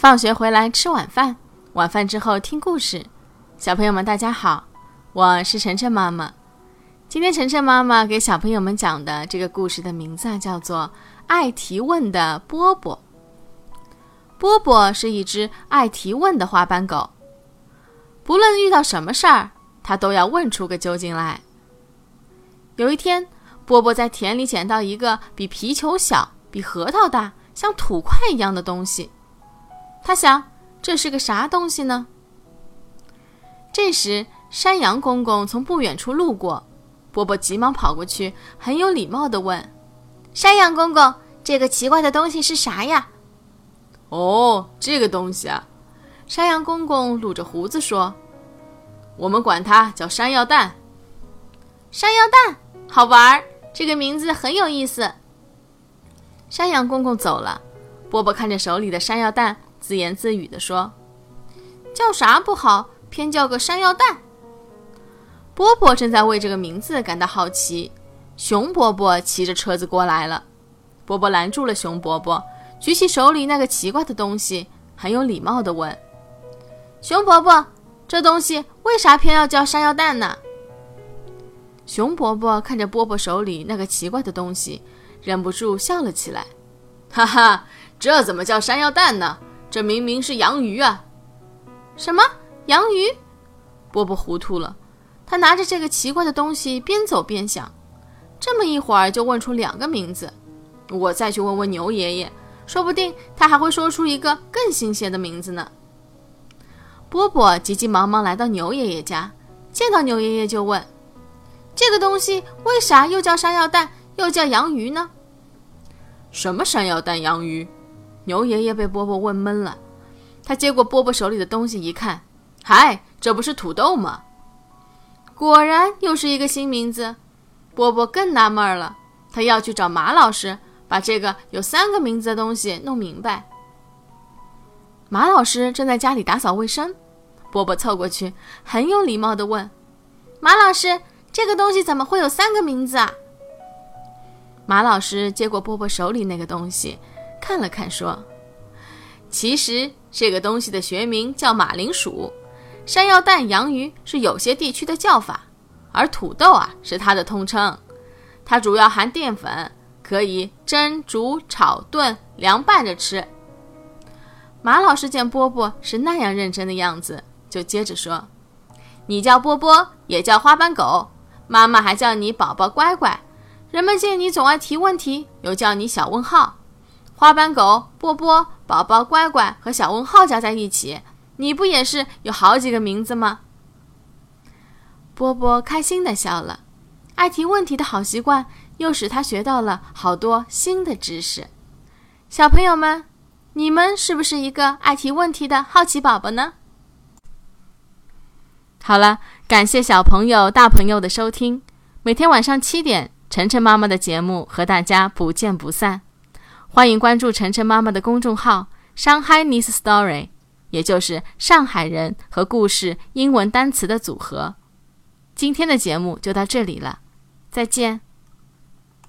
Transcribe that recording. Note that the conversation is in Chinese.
放学回来吃晚饭，晚饭之后听故事。小朋友们，大家好，我是晨晨妈妈。今天晨晨妈妈给小朋友们讲的这个故事的名字啊，叫做《爱提问的波波》。波波是一只爱提问的花斑狗，不论遇到什么事儿，它都要问出个究竟来。有一天，波波在田里捡到一个比皮球小、比核桃大、像土块一样的东西。他想，这是个啥东西呢？这时，山羊公公从不远处路过，波波急忙跑过去，很有礼貌地问：“山羊公公，这个奇怪的东西是啥呀？”“哦，这个东西啊。”山羊公公撸着胡子说：“我们管它叫山药蛋。”“山药蛋，好玩儿，这个名字很有意思。”山羊公公走了，波波看着手里的山药蛋。自言自语地说：“叫啥不好，偏叫个山药蛋。”波波正在为这个名字感到好奇。熊伯伯骑着车子过来了，波波拦住了熊伯伯，举起手里那个奇怪的东西，很有礼貌地问：“熊伯伯，这东西为啥偏要叫山药蛋呢？”熊伯伯看着波波手里那个奇怪的东西，忍不住笑了起来：“哈哈，这怎么叫山药蛋呢？”这明明是洋鱼啊！什么洋鱼？波波糊涂了。他拿着这个奇怪的东西，边走边想。这么一会儿就问出两个名字，我再去问问牛爷爷，说不定他还会说出一个更新鲜的名字呢。波波急急忙忙来到牛爷爷家，见到牛爷爷就问：“这个东西为啥又叫山药蛋，又叫洋鱼呢？”什么山药蛋洋鱼？牛爷爷被波波问懵了，他接过波波手里的东西一看，嗨，这不是土豆吗？果然又是一个新名字，波波更纳闷了。他要去找马老师，把这个有三个名字的东西弄明白。马老师正在家里打扫卫生，波波凑过去，很有礼貌地问：“马老师，这个东西怎么会有三个名字啊？”马老师接过波波手里那个东西。看了看，说：“其实这个东西的学名叫马铃薯，山药蛋、洋芋是有些地区的叫法，而土豆啊是它的通称。它主要含淀粉，可以蒸、煮、炒、炖、凉拌着吃。”马老师见波波是那样认真的样子，就接着说：“你叫波波，也叫花斑狗，妈妈还叫你宝宝乖乖。人们见你总爱提问题，又叫你小问号。”花斑狗、波波、宝宝、乖乖和小问号加在一起，你不也是有好几个名字吗？波波开心地笑了，爱提问题的好习惯又使他学到了好多新的知识。小朋友们，你们是不是一个爱提问题的好奇宝宝呢？好了，感谢小朋友、大朋友的收听。每天晚上七点，晨晨妈妈的节目和大家不见不散。欢迎关注晨晨妈妈的公众号“ “Shanghai News Story”，也就是上海人和故事英文单词的组合。今天的节目就到这里了，再见。